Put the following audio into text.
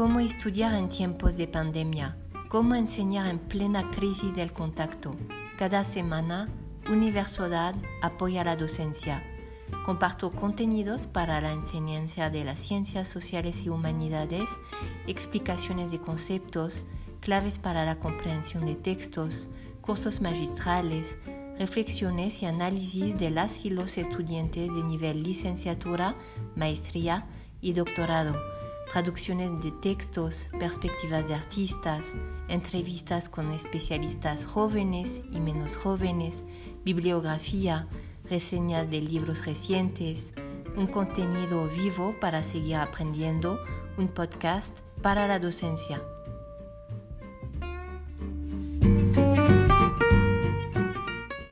cómo estudiar en tiempos de pandemia, cómo enseñar en plena crisis del contacto. Cada semana, Universidad apoya la docencia. Comparto contenidos para la enseñanza de las ciencias sociales y humanidades, explicaciones de conceptos, claves para la comprensión de textos, cursos magistrales, reflexiones y análisis de las y los estudiantes de nivel licenciatura, maestría y doctorado, traducciones de textos, perspectivas de artistas, entrevistas con especialistas jóvenes y menos jóvenes, bibliografía, reseñas de libros recientes, un contenido vivo para seguir aprendiendo, un podcast para la docencia.